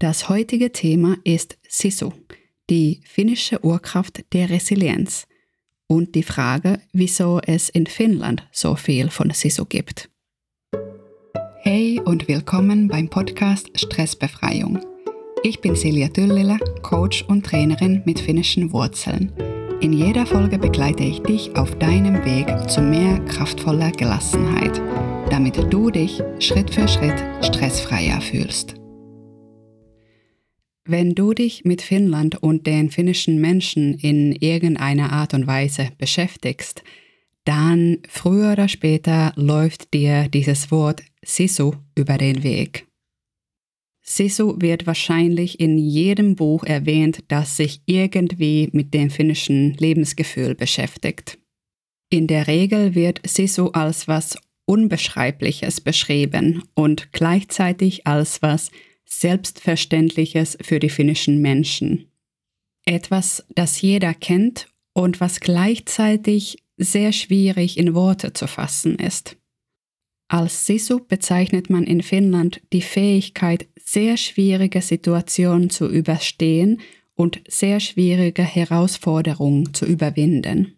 Das heutige Thema ist SISU, die finnische Urkraft der Resilienz und die Frage, wieso es in Finnland so viel von SISU gibt. Hey und willkommen beim Podcast Stressbefreiung. Ich bin Silja Tyllilä, Coach und Trainerin mit finnischen Wurzeln. In jeder Folge begleite ich dich auf deinem Weg zu mehr kraftvoller Gelassenheit, damit du dich Schritt für Schritt stressfreier fühlst. Wenn du dich mit Finnland und den finnischen Menschen in irgendeiner Art und Weise beschäftigst, dann früher oder später läuft dir dieses Wort Sisu über den Weg. Sisu wird wahrscheinlich in jedem Buch erwähnt, das sich irgendwie mit dem finnischen Lebensgefühl beschäftigt. In der Regel wird Sisu als was Unbeschreibliches beschrieben und gleichzeitig als was Selbstverständliches für die finnischen Menschen. Etwas, das jeder kennt und was gleichzeitig sehr schwierig in Worte zu fassen ist. Als Sisu bezeichnet man in Finnland die Fähigkeit, sehr schwierige Situationen zu überstehen und sehr schwierige Herausforderungen zu überwinden.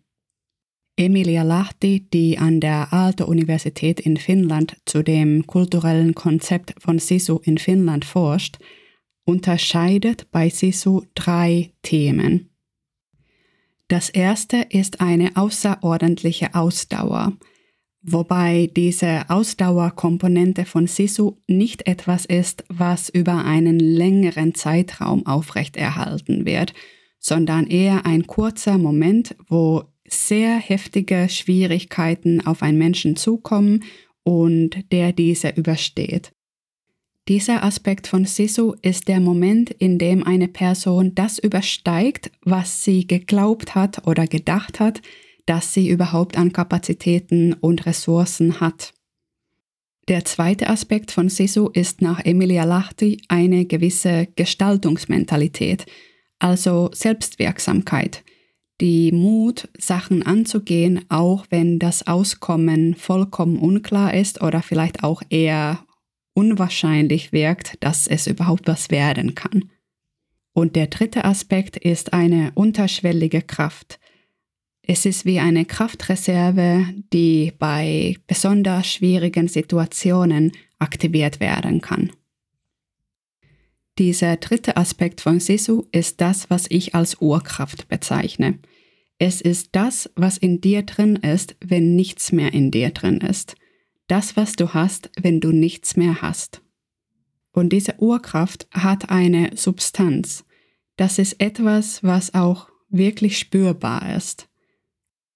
Emilia Lahti, die an der Aalto-Universität in Finnland zu dem kulturellen Konzept von Sisu in Finnland forscht, unterscheidet bei Sisu drei Themen. Das erste ist eine außerordentliche Ausdauer, wobei diese Ausdauerkomponente von Sisu nicht etwas ist, was über einen längeren Zeitraum aufrechterhalten wird, sondern eher ein kurzer Moment, wo sehr heftige Schwierigkeiten auf einen Menschen zukommen und der diese übersteht. Dieser Aspekt von Sisu ist der Moment, in dem eine Person das übersteigt, was sie geglaubt hat oder gedacht hat, dass sie überhaupt an Kapazitäten und Ressourcen hat. Der zweite Aspekt von Sisu ist nach Emilia Lahti eine gewisse Gestaltungsmentalität, also Selbstwirksamkeit, die Mut, Sachen anzugehen, auch wenn das Auskommen vollkommen unklar ist oder vielleicht auch eher unwahrscheinlich wirkt, dass es überhaupt was werden kann. Und der dritte Aspekt ist eine unterschwellige Kraft. Es ist wie eine Kraftreserve, die bei besonders schwierigen Situationen aktiviert werden kann. Dieser dritte Aspekt von Sisu ist das, was ich als Urkraft bezeichne. Es ist das, was in dir drin ist, wenn nichts mehr in dir drin ist. Das, was du hast, wenn du nichts mehr hast. Und diese Urkraft hat eine Substanz. Das ist etwas, was auch wirklich spürbar ist.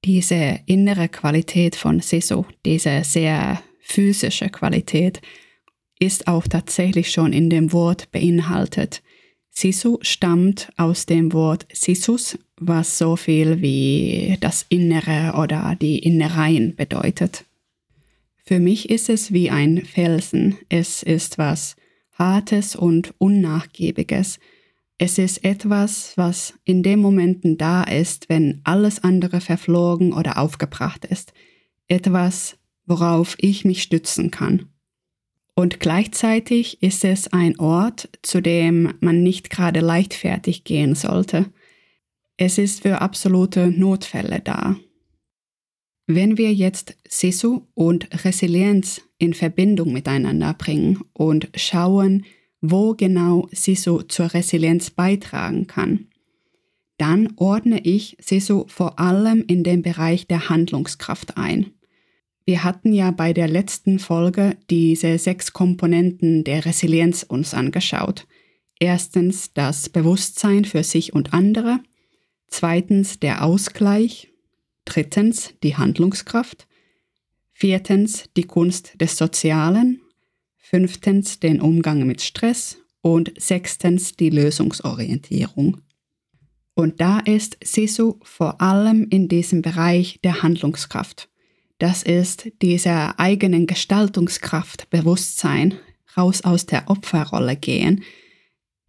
Diese innere Qualität von Sisu, diese sehr physische Qualität, ist auch tatsächlich schon in dem Wort beinhaltet. Sisu stammt aus dem Wort Sisus, was so viel wie das Innere oder die Innereien bedeutet. Für mich ist es wie ein Felsen. Es ist was Hartes und Unnachgiebiges. Es ist etwas, was in den Momenten da ist, wenn alles andere verflogen oder aufgebracht ist. Etwas, worauf ich mich stützen kann. Und gleichzeitig ist es ein Ort, zu dem man nicht gerade leichtfertig gehen sollte. Es ist für absolute Notfälle da. Wenn wir jetzt Sisu und Resilienz in Verbindung miteinander bringen und schauen, wo genau Sisu zur Resilienz beitragen kann, dann ordne ich Sisu vor allem in den Bereich der Handlungskraft ein. Wir hatten ja bei der letzten Folge diese sechs Komponenten der Resilienz uns angeschaut. Erstens das Bewusstsein für sich und andere, zweitens der Ausgleich, drittens die Handlungskraft, viertens die Kunst des Sozialen, fünftens den Umgang mit Stress und sechstens die Lösungsorientierung. Und da ist Sisu vor allem in diesem Bereich der Handlungskraft. Das ist dieser eigenen Gestaltungskraft, Bewusstsein, raus aus der Opferrolle gehen,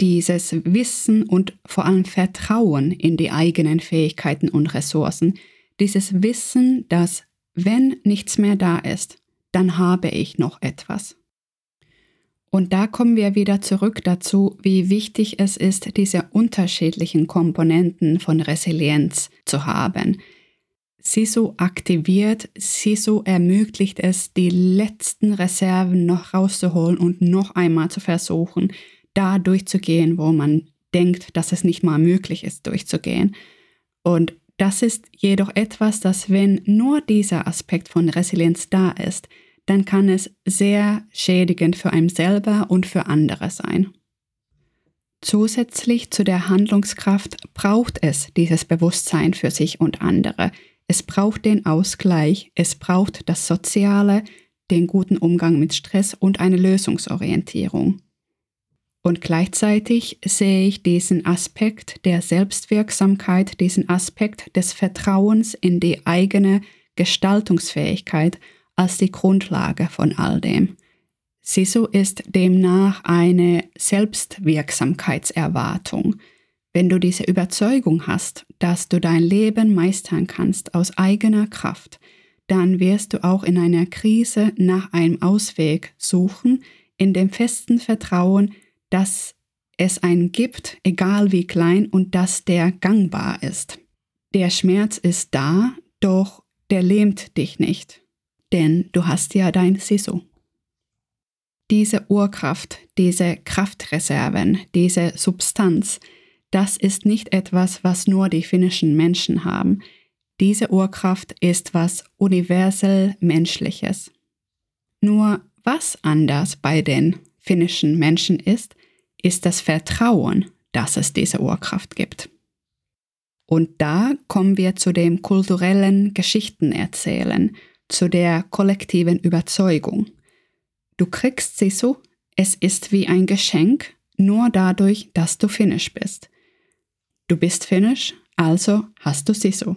dieses Wissen und vor allem Vertrauen in die eigenen Fähigkeiten und Ressourcen, dieses Wissen, dass wenn nichts mehr da ist, dann habe ich noch etwas. Und da kommen wir wieder zurück dazu, wie wichtig es ist, diese unterschiedlichen Komponenten von Resilienz zu haben. SISU aktiviert, SISU ermöglicht es, die letzten Reserven noch rauszuholen und noch einmal zu versuchen, da durchzugehen, wo man denkt, dass es nicht mal möglich ist, durchzugehen. Und das ist jedoch etwas, dass wenn nur dieser Aspekt von Resilienz da ist, dann kann es sehr schädigend für einen selber und für andere sein. Zusätzlich zu der Handlungskraft braucht es dieses Bewusstsein für sich und andere. Es braucht den Ausgleich, es braucht das Soziale, den guten Umgang mit Stress und eine Lösungsorientierung. Und gleichzeitig sehe ich diesen Aspekt der Selbstwirksamkeit, diesen Aspekt des Vertrauens in die eigene Gestaltungsfähigkeit als die Grundlage von all dem. Sisu ist demnach eine Selbstwirksamkeitserwartung. Wenn du diese Überzeugung hast, dass du dein Leben meistern kannst aus eigener Kraft, dann wirst du auch in einer Krise nach einem Ausweg suchen, in dem festen Vertrauen, dass es einen gibt, egal wie klein, und dass der gangbar ist. Der Schmerz ist da, doch der lähmt dich nicht, denn du hast ja dein Sisu. Diese Urkraft, diese Kraftreserven, diese Substanz, das ist nicht etwas, was nur die finnischen Menschen haben. Diese Urkraft ist was universell Menschliches. Nur was anders bei den finnischen Menschen ist, ist das Vertrauen, dass es diese Urkraft gibt. Und da kommen wir zu dem kulturellen Geschichtenerzählen, zu der kollektiven Überzeugung. Du kriegst sie so, es ist wie ein Geschenk, nur dadurch, dass du finnisch bist. Du bist finnisch, also hast du sie so.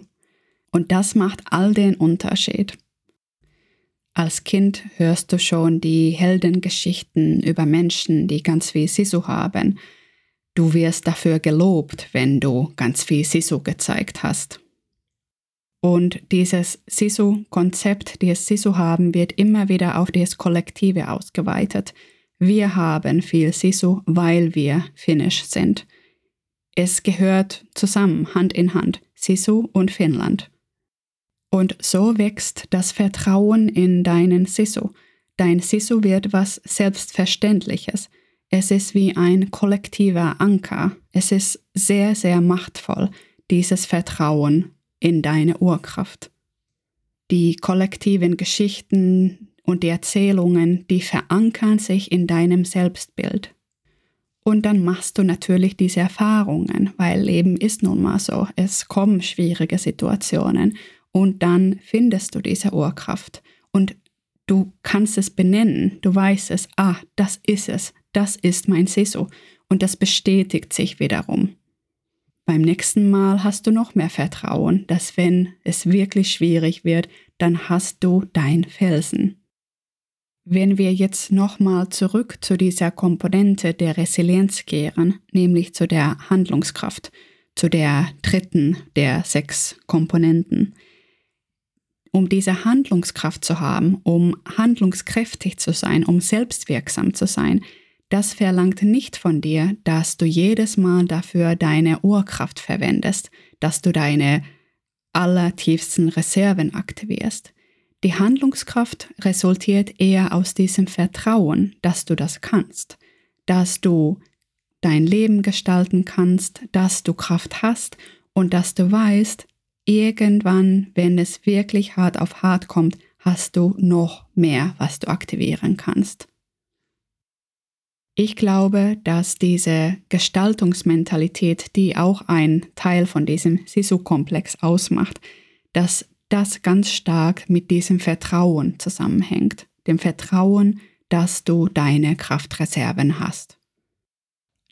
Und das macht all den Unterschied. Als Kind hörst du schon die Heldengeschichten über Menschen, die ganz viel Sisu haben. Du wirst dafür gelobt, wenn du ganz viel Sisu gezeigt hast. Und dieses Sisu-Konzept, das Sisu haben, wird immer wieder auf das Kollektive ausgeweitet. Wir haben viel Sisu, weil wir finnisch sind. Es gehört zusammen, Hand in Hand, Sisu und Finnland. Und so wächst das Vertrauen in deinen Sisu. Dein Sisu wird was Selbstverständliches. Es ist wie ein kollektiver Anker. Es ist sehr, sehr machtvoll, dieses Vertrauen in deine Urkraft. Die kollektiven Geschichten und die Erzählungen, die verankern sich in deinem Selbstbild. Und dann machst du natürlich diese Erfahrungen, weil Leben ist nun mal so. Es kommen schwierige Situationen und dann findest du diese Urkraft und du kannst es benennen. Du weißt es, ah, das ist es, das ist mein Sisu und das bestätigt sich wiederum. Beim nächsten Mal hast du noch mehr Vertrauen, dass wenn es wirklich schwierig wird, dann hast du dein Felsen. Wenn wir jetzt nochmal zurück zu dieser Komponente der Resilienz kehren, nämlich zu der Handlungskraft, zu der dritten der sechs Komponenten, um diese Handlungskraft zu haben, um handlungskräftig zu sein, um selbstwirksam zu sein, das verlangt nicht von dir, dass du jedes Mal dafür deine Urkraft verwendest, dass du deine allertiefsten Reserven aktivierst. Die Handlungskraft resultiert eher aus diesem Vertrauen, dass du das kannst, dass du dein Leben gestalten kannst, dass du Kraft hast und dass du weißt, irgendwann, wenn es wirklich hart auf hart kommt, hast du noch mehr, was du aktivieren kannst. Ich glaube, dass diese Gestaltungsmentalität, die auch ein Teil von diesem Sisu-Komplex ausmacht, dass das ganz stark mit diesem Vertrauen zusammenhängt. Dem Vertrauen, dass du deine Kraftreserven hast.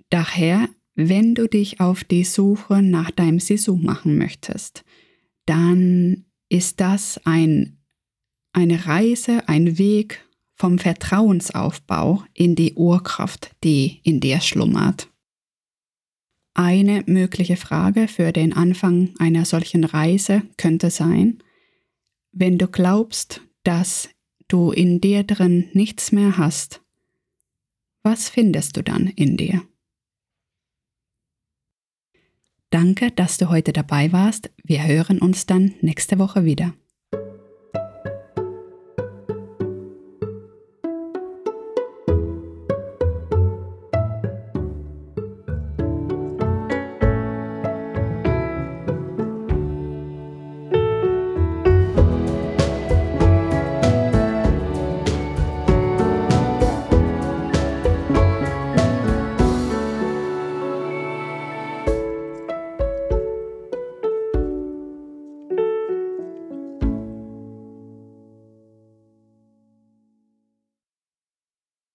Daher, wenn du dich auf die Suche nach deinem Sisu machen möchtest, dann ist das ein, eine Reise, ein Weg vom Vertrauensaufbau in die Urkraft, die in dir schlummert. Eine mögliche Frage für den Anfang einer solchen Reise könnte sein, wenn du glaubst, dass du in dir drin nichts mehr hast, Was findest du dann in dir? Danke, dass du heute dabei warst. Wir hören uns dann nächste Woche wieder.